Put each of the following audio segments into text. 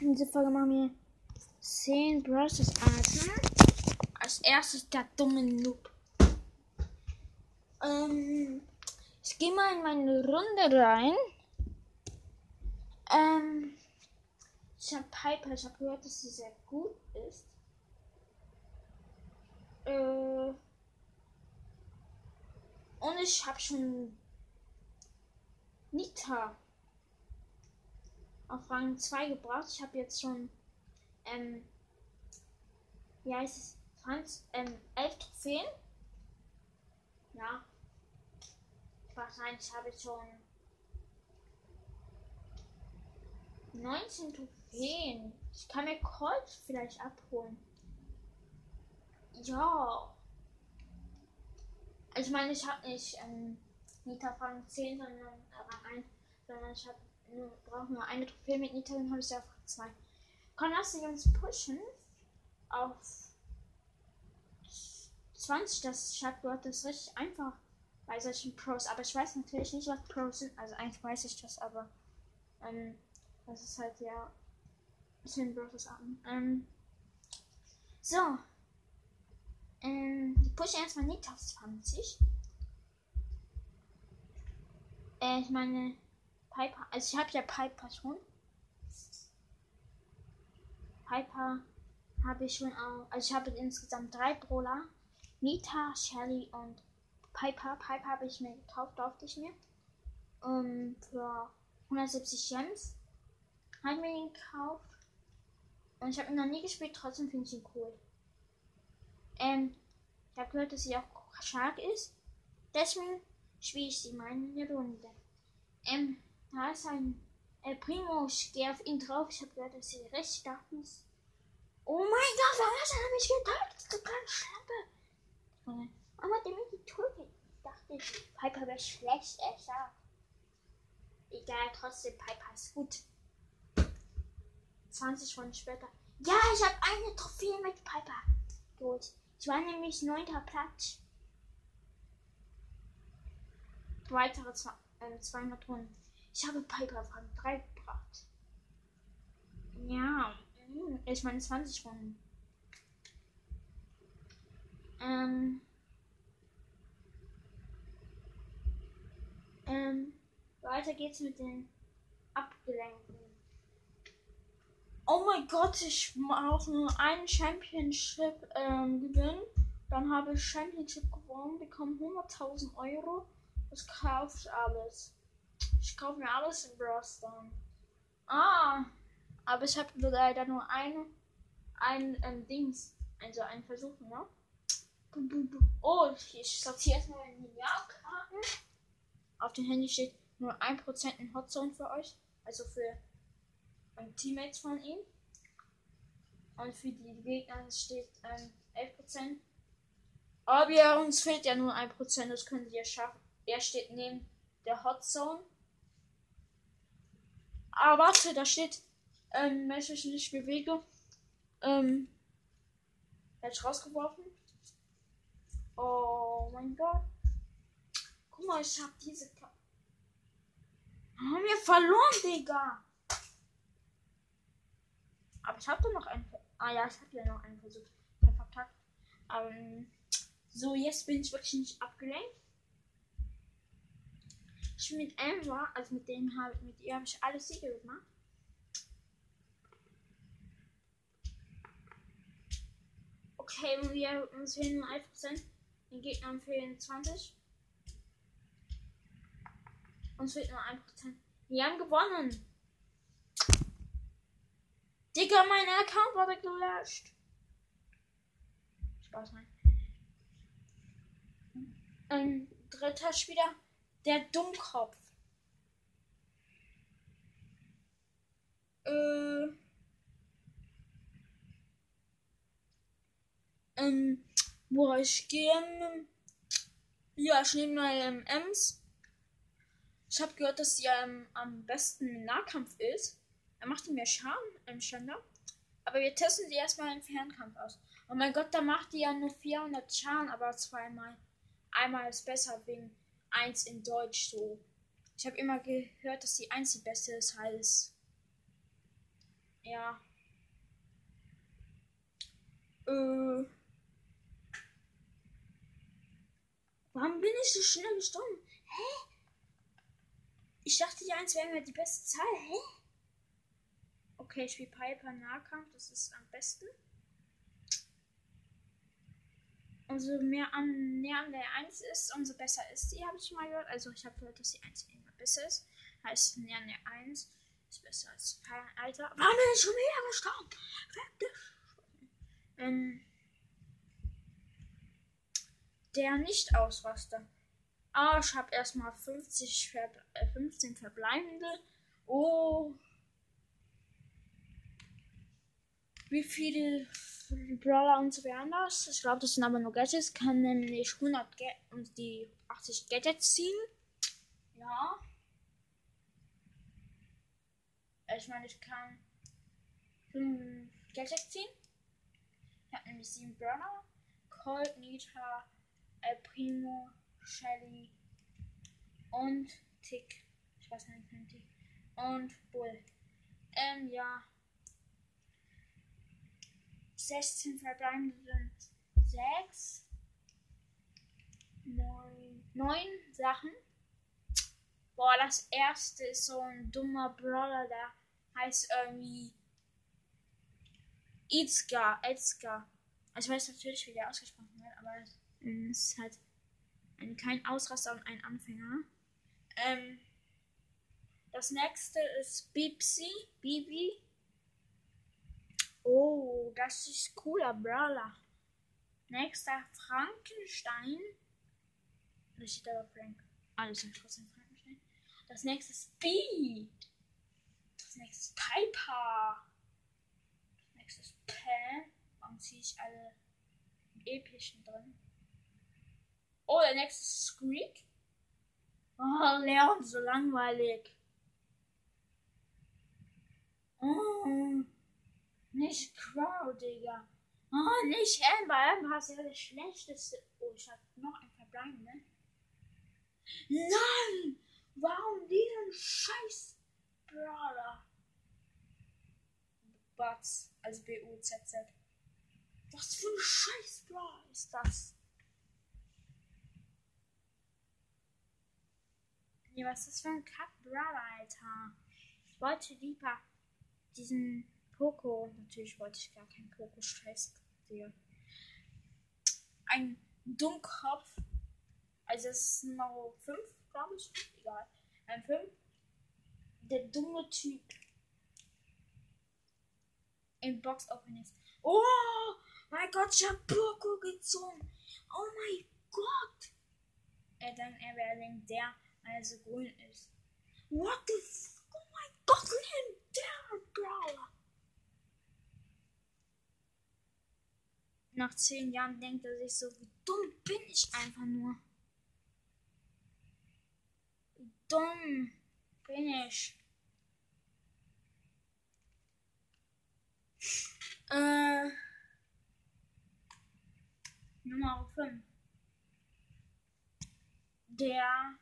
In dieser Folge machen wir 10 Brushes Arten. Als erstes der dumme Noob. Ähm, ich gehe mal in meine Runde rein. Ähm, ich habe Piper, ich habe gehört, dass sie sehr gut ist. Äh, und ich habe schon Nita auf Rang 2 gebracht. Ich habe jetzt schon, ähm, wie heißt es, 20, ähm, 11 Trophäen. Ja. Wahrscheinlich habe ich schon 19 Trophäen. Ich kann mir Colt vielleicht abholen. Ja. Ich meine, ich habe nicht ähm, Nita Rang 10, sondern Rang 1, sondern ich habe nur, brauche nur eine Trophäe mit Nita, dann habe ich ja Rang 2. Komm, lass uns pushen auf 20. Das Schadwort ist richtig einfach bei solchen Pros. Aber ich weiß natürlich nicht, was Pros sind. Also eigentlich weiß ich das, aber ähm, das ist halt ja 10 Bros an. Ähm, so. Ähm, die pushen erstmal nicht auf 20. Äh, ich meine, Piper, also ich habe ja Piper schon. Piper habe ich schon auch, also ich habe insgesamt drei Brawler. Nita, Shelly und Piper. Piper habe ich mir gekauft, durfte ich mir. Um, für 170 Gems. Habe mir ihn gekauft. Und ich habe ihn noch nie gespielt, trotzdem finde ich ihn cool. Ähm, ich habe gehört, dass sie auch stark ist. Deswegen spiele ich sie mal in der Runde. Ähm, da ist ein El Primo. Ich gehe auf ihn drauf. Ich habe gehört, dass sie recht stark ist. Oh mein Gott, was hat er mich getötet? Du kleine Schlampe. Aber der mich getötet. Ich dachte, Piper wäre schlecht, echt ja. Egal, trotzdem, Piper ist gut. 20 Stunden später. Ja, ich habe eine Trophäe mit Piper geholt. Ich war nämlich neunter Platz. Weitere zwei, äh, 200 Runden. Ich habe Piper von 3 gebracht. Ja, ich meine 20 Runden. Ähm. Ähm. Weiter geht's mit den Abgelenkten. Oh mein Gott, ich brauche nur einen Championship ähm, gewinnen. Dann habe ich Championship gewonnen, bekomme 100.000 Euro. Das kaufe ich alles. Ich kaufe mir alles in Brawl. Ah, aber ich habe leider nur ein, ein ähm, Dings, also einen Versuch, ne? Oh, ich sortiere erstmal in die Jahrkarten. Auf dem Handy steht nur 1% in Hotzone für euch, also für ähm, Teammates von ihm. Und für die Gegner steht ähm, 11%. Aber uns fehlt ja nur 1%, das können sie ja schaffen. Er steht neben der Hotzone. Ah, warte, da steht, ähm, wenn ich mich nicht bewege, ähm, er ist rausgeworfen. Oh mein Gott. Guck mal, ich hab diese. Ka haben wir verloren, Digga. Aber ich doch noch einen. Ah ja, ich hab ja noch einen Versuch. Ich hab verkackt. Ähm, so, jetzt bin ich wirklich nicht abgelenkt. Ich mit Amber, also mit dem habe mit ihr habe ich alles Siege gemacht. Okay, wir uns fehlen nur 1%. Den Gegnern fehlen 20. Uns fehlt nur 1%. Wir haben gewonnen. Digga, mein Account wurde gelöscht. Spaß, nein. Ähm, dritter Spieler. Der Dummkopf. Äh. Ähm, wo ich gehe. Ja, ich nehme mal ähm, Ems. Ich habe gehört, dass sie ähm, am besten im Nahkampf ist. Er macht mehr Schaden im Ständer. Aber wir testen sie erstmal im Fernkampf aus. Oh mein Gott, da macht die ja nur 400 Schaden, aber zweimal. Einmal ist besser wegen 1 in Deutsch so. Ich habe immer gehört, dass die 1 die beste ist, heißt. Ja. Äh. Warum bin ich so schnell gestorben? Hä? Ich dachte, die 1 wäre mir die beste Zahl. Hä? Okay, ich spiele Piper Nahkampf. Das ist am besten. Umso mehr an, näher an der 1 ist, umso besser ist die, habe ich mal gehört. Also ich habe gehört, dass die 1 immer besser ist. Heißt, näher an der 1 ist besser als kein Alter. Warum ich schon wieder gestorben? Ähm, der Nicht-Ausraster. Ah, ich habe erstmal 50 Verble äh, 15 verbleibende. Oh. Wie viele Brawler und so das? Ich glaube, das sind aber nur Gadgets. Kann nämlich 100 Ga und die 80 Gadgets ziehen. Ja. Ich meine, ich kann 5 Gadgets ziehen. Ich habe nämlich 7 Brawler. Colt, Nita, El Primo, Shelly und Tick. Ich weiß nicht, Tick. Und Bull. Ähm, ja. 16 verbleibende sind 6. 9. 9 Sachen. Boah, das erste ist so ein dummer Brawler, der heißt irgendwie Itzka, Itzka. Also ich weiß natürlich, wie der ausgesprochen wird, aber es ist halt ein, kein Ausraster und ein Anfänger. Ähm, das nächste ist Bipsy, Bibi. Oh, das ist cooler Brawler. Nächster Frankenstein. Das steht aber Frank. Alles sind trotzdem Frankenstein. Das nächste Speed. Das nächste Piper. Das nächste ist Pam. Warum ziehe ich alle epischen drin? Oh, der nächste Squeak. Oh, Leon, so langweilig. Oh. Nicht Crow, Digga. Oh, nicht Amber. Amber ist ja das schlechteste. Oh, ich hab noch ein Verbleib, ne? Nein! Warum diesen scheiß Brawler? Butz, also B-U-Z-Z. Was für ein scheiß Brawler ist das? Nee, was ist das für ein Kack-Brawler, Alter? Ich wollte lieber diesen Poco. Natürlich wollte ich gar keinen Poco scheiß dir. Ein Dummkopf. Also es ist Nummer 5, glaube ich. Egal. Ein 5. Der dumme Typ. In Box Openings. Oh mein Gott, ich hab Poco gezogen. Oh mein Gott. Er denkt, er wäre der, weil er so grün ist. What the f Oh mein Gott, der Brawler. Nach zehn Jahren denkt er sich so, wie dumm bin ich einfach nur. Wie dumm bin ich. Äh, Nummer 5. Der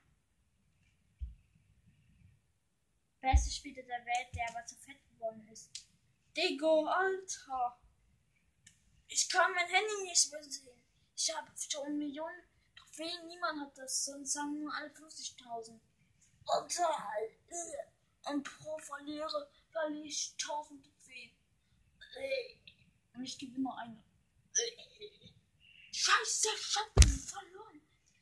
beste Spieler der Welt, der aber zu fett geworden ist. Digo, Alter. Ich kann mein Handy nicht mehr sehen. Ich habe schon Millionen Trophäen. Niemand hat das. Sonst haben nur alle 50.000. Und, äh, und pro Verlierer verliere ich 1000 Trophäen. Und ich gebe immer eine. Scheiße, ich hab verloren.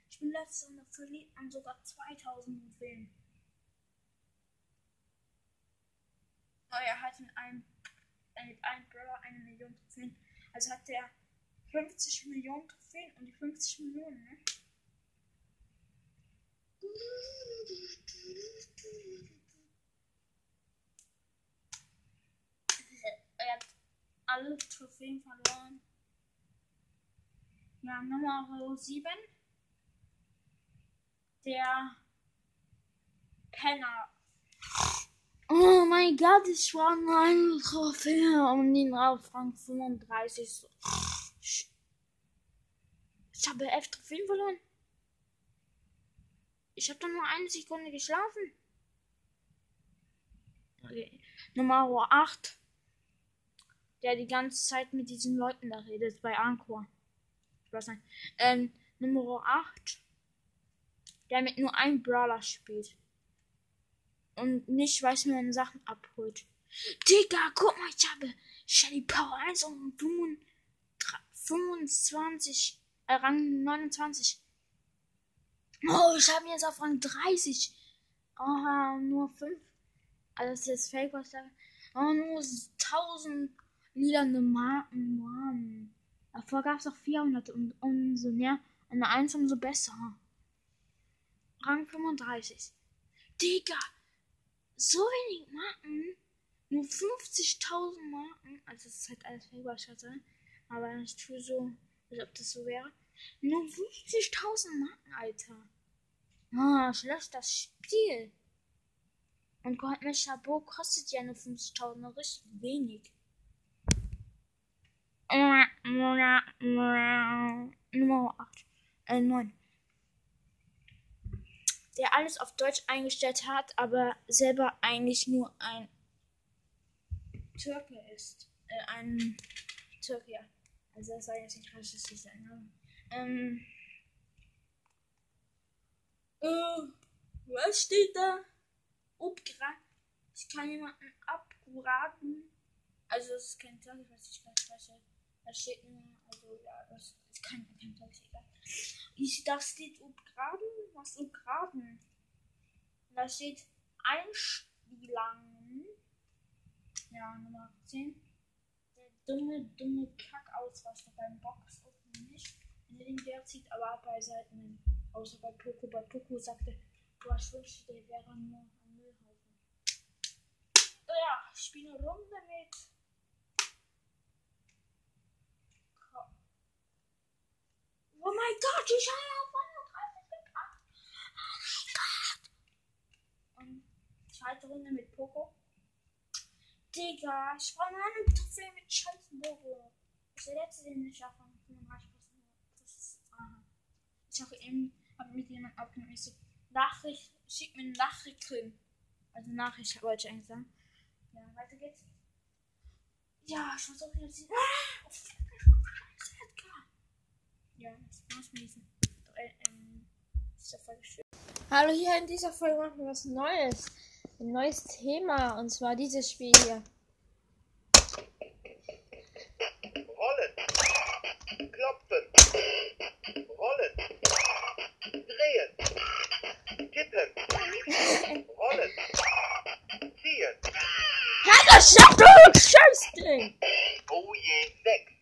Ich bin letzter und verliert an sogar 2000 Trophäen. Oh, er hat in einem, mit einem Brawler eine Million Trophäen. Also hat der 50 Millionen Trophäen und die 50 Millionen, ne? Er hat alle Trophäen verloren. Ja, Nummer 7. Der Penner. Oh mein Gott, ich war eine Trophäe um den Rang 35. Ich habe elf Trophäen verloren. Ich habe doch nur eine Sekunde geschlafen. Okay. Nummer 8. der die ganze Zeit mit diesen Leuten da redet bei Anchor. Ich weiß nicht. Ähm, Nummer 8, der mit nur einem Brawler spielt. Und nicht weiß, wie man Sachen abholt. Digga, guck mal, ich habe Shelly Power 1 und 25, äh, Rang 29. Oh, ich habe jetzt auf Rang 30. Oh, nur 5. Also das ist jetzt Fake, was ich sage. Oh, nur 1000 lilane Marken, Mann. Davor gab es auch 400 und umso mehr, eine 1 umso besser. Rang 35. Digga, so wenig Marken. Nur 50.000 Marken. Also, es ist halt alles Fake, Aber ich tue so, als ob das so wäre. Nur 50.000 Marken, Alter. Ah, ich lösche das Spiel. Und Goldmesh Chabot kostet ja nur 50.000, richtig wenig. Nummer 8. Äh, 9. Der alles auf Deutsch eingestellt hat, aber selber eigentlich nur ein Türke ist. Äh, ein Türke, ja. Also das soll jetzt nicht rassistisch sein. Ne? Ähm. Äh, was steht da? Upgrad. Ich kann jemanden abraten. Also das ist kein ich nicht, was das ist. Da steht nur, also ja, das ist kein, kein Tag, egal. Ich, da steht upgraden. Was upgraden? Da steht Einspielungen. Ja, Nummer 10. Der dumme, dumme Kackausraster beim Box nicht. Wenn er den Wert zieht, aber bei Seiten. Außer bei Poco. Bei Poco sagte, boah, ich wünschte, der wäre nur ein Müllhaufen. Ja, ich spiele eine Runde mit. Oh mein Gott, ich habe 130 gebracht. Oh mein Gott. Und zweite Runde mit Poco. Digga, ich brauche nur eine Trophäe mit. Das ist der letzte, den ich schaffe. 35 Das ist. Aha. Ich habe eben hab mit jemandem abgenommen. Ich so, Nachricht, schick mir eine Nachricht drin. Also Nachricht wollte ich eigentlich sagen. Ja, weiter geht's. Ja, ich versuche jetzt. Ah! Ja, jetzt war's mit diesem. Äh, ähm, dieser Folge. Hallo, hier in dieser Folge machen wir was Neues. Ein neues Thema und zwar dieses Spiel hier. Rollen. Klopfen. Rollen. Drehen. Tippen. Rollen. Ziehen. Ja, das schafft du Scheißding! Oh je, sechs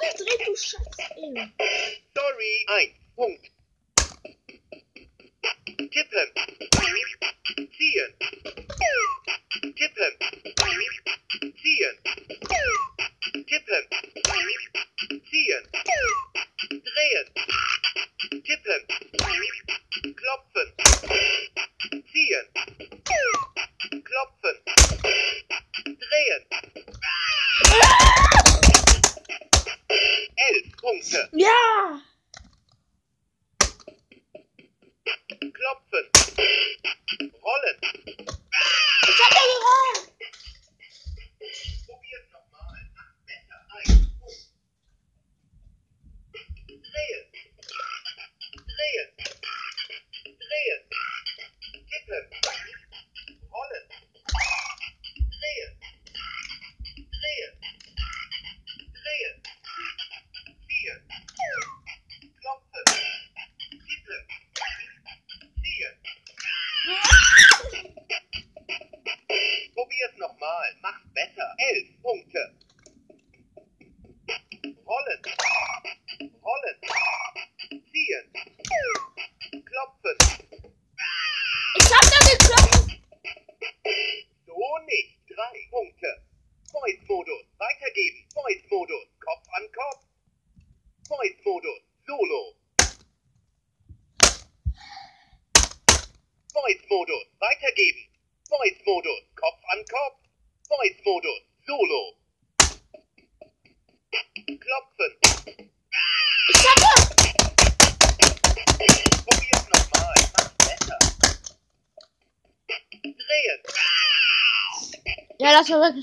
Gedreht, du Scheißding! Sorry. Ein Punkt. Tippen. Ziehen. Tippen. es. Punkt.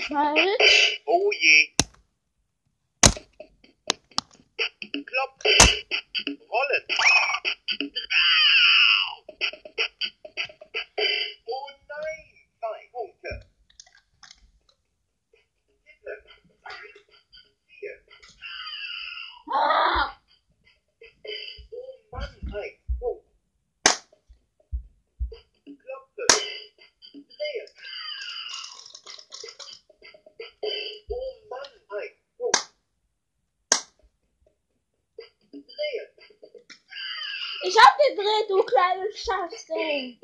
Bye. du kleines Schafsding.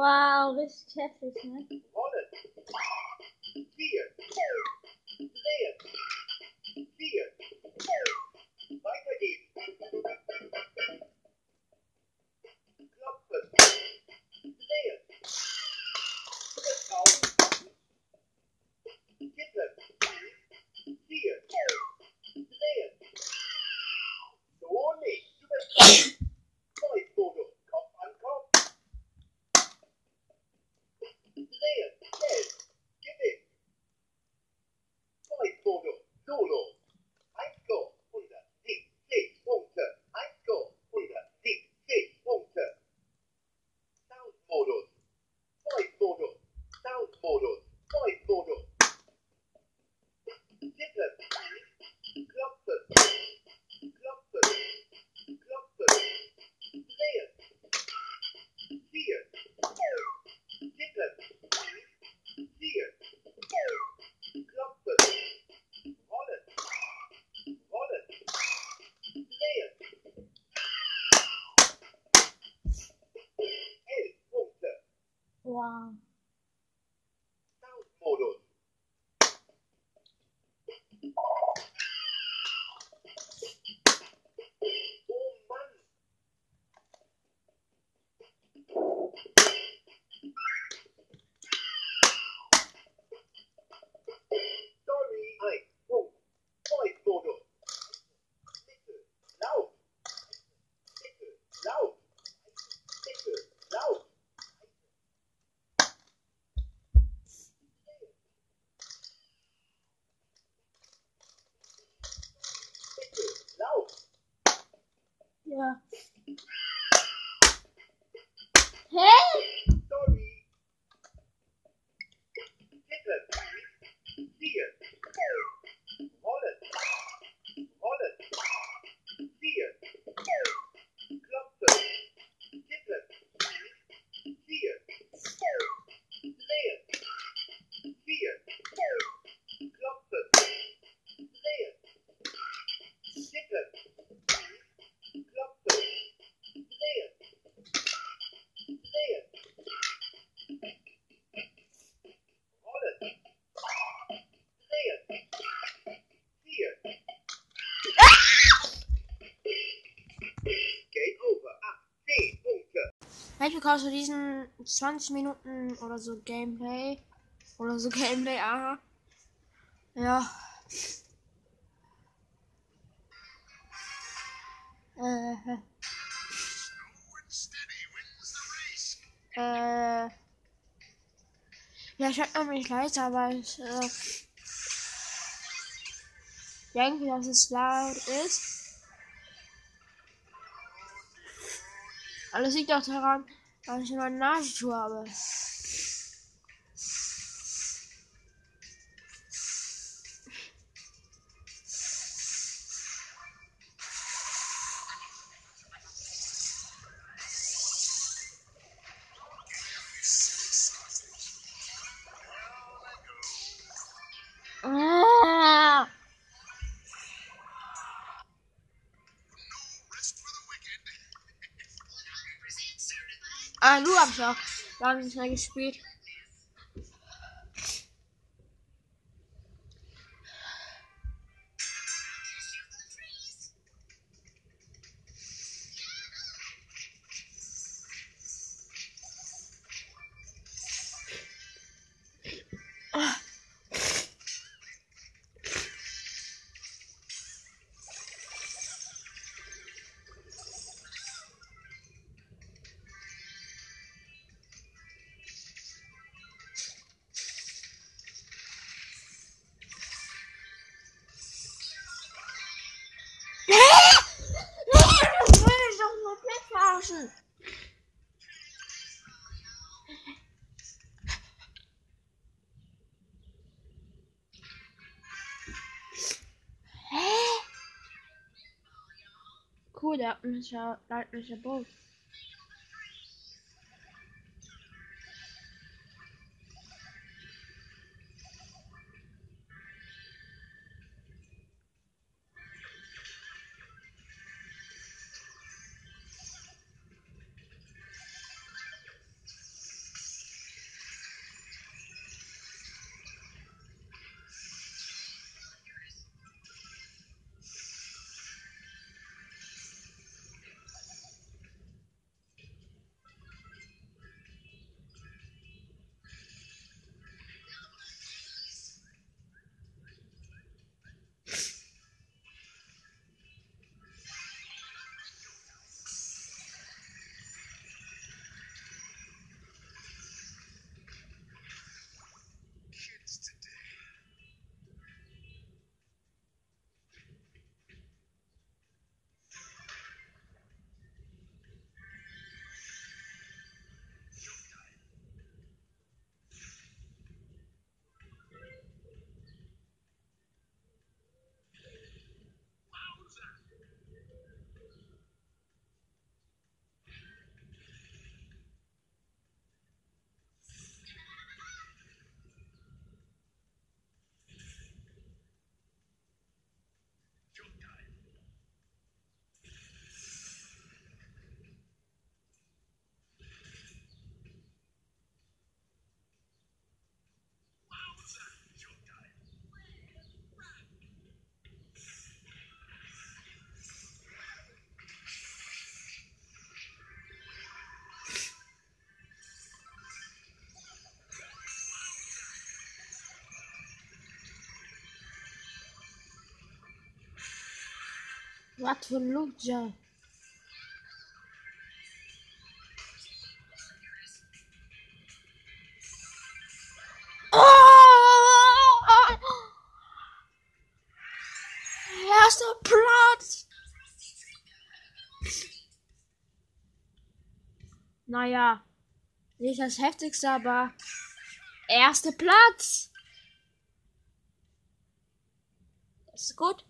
Wow, this chest is nice. gekauft für diesen 20 Minuten oder so Gameplay. Oder so Gameplay, aha. Ja. Äh. Äh. Ja, ich hab mich leiser, aber ich, äh, denke, dass es laut ist. Alles liegt auch daran, dass ich meine Nasenschuhe habe. Ah, auch lange nicht mehr gespielt. Cool, der hat mich ja leidlicher Boot. Was für ein Lutscher. Erster Platz. Naja, nicht das heftigste, aber erster Platz. Das ist gut.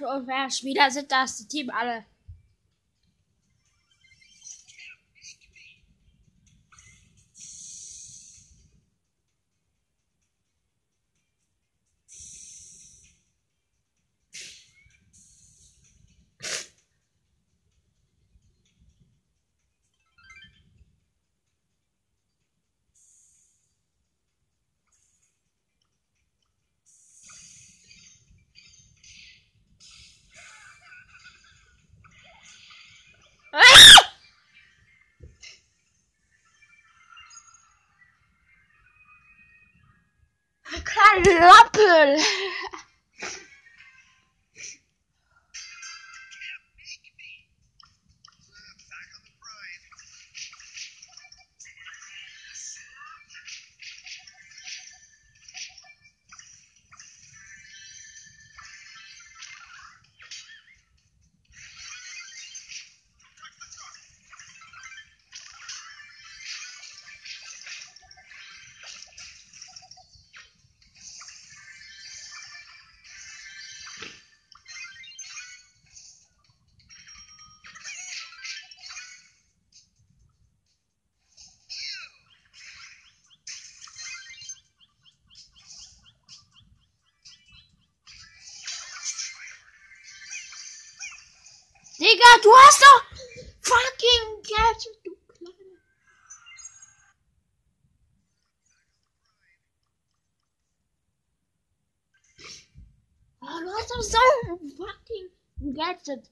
und wer Spieler sind das? Die Team alle. sol. Digga, du hast doch fucking Gadget, du kleine. Oh, du hast doch so fucking Gadget.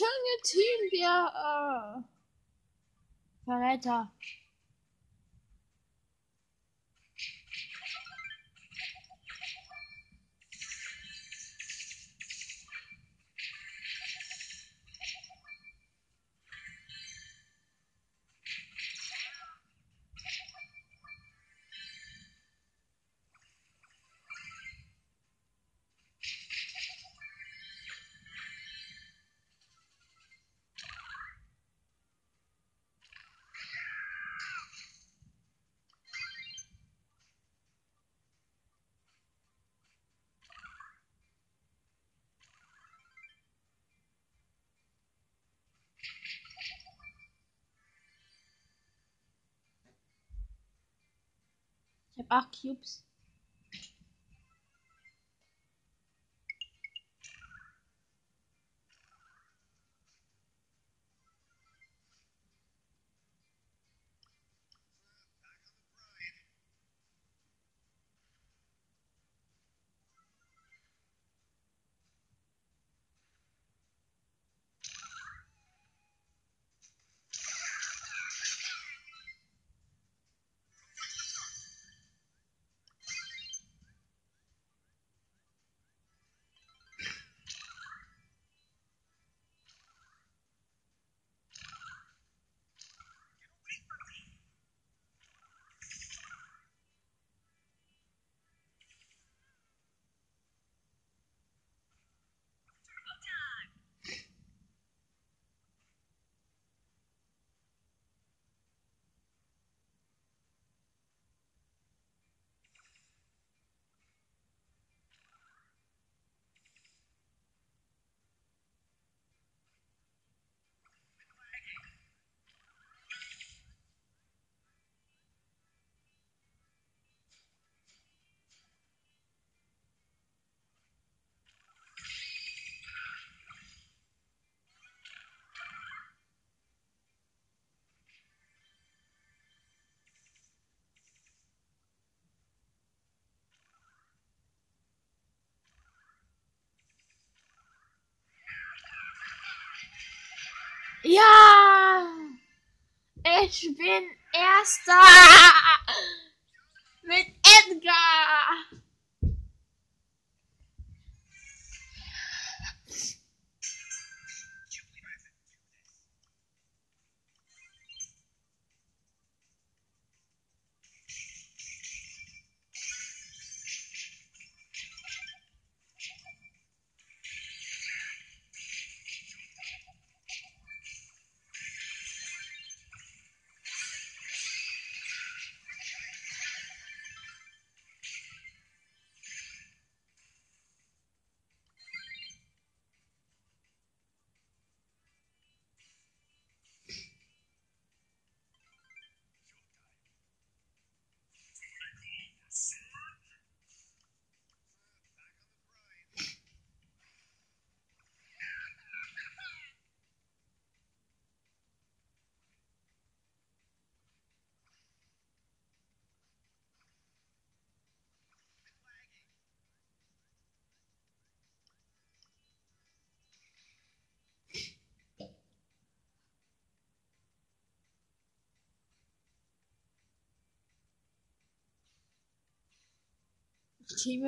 So schön geteamt, wir, äh. Verräter. Ich hab acht Cubes. Ja! Ich bin Erster! Mit Edgar! Ich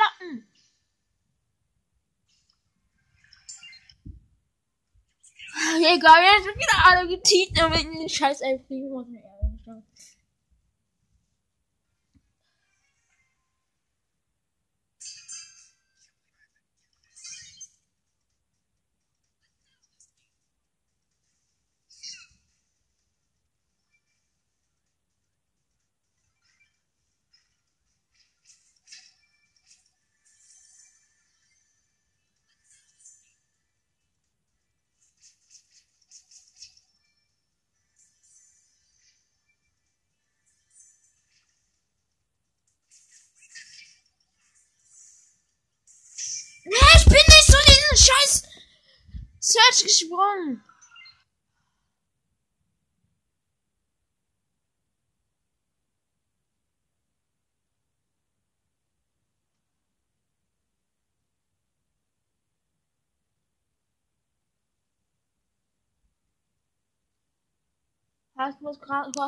Lappen! Egal, jetzt sind wieder alle geteet, damit ich den Scheiß einfliegen muss. Search gesprungen. Hast du gerade, du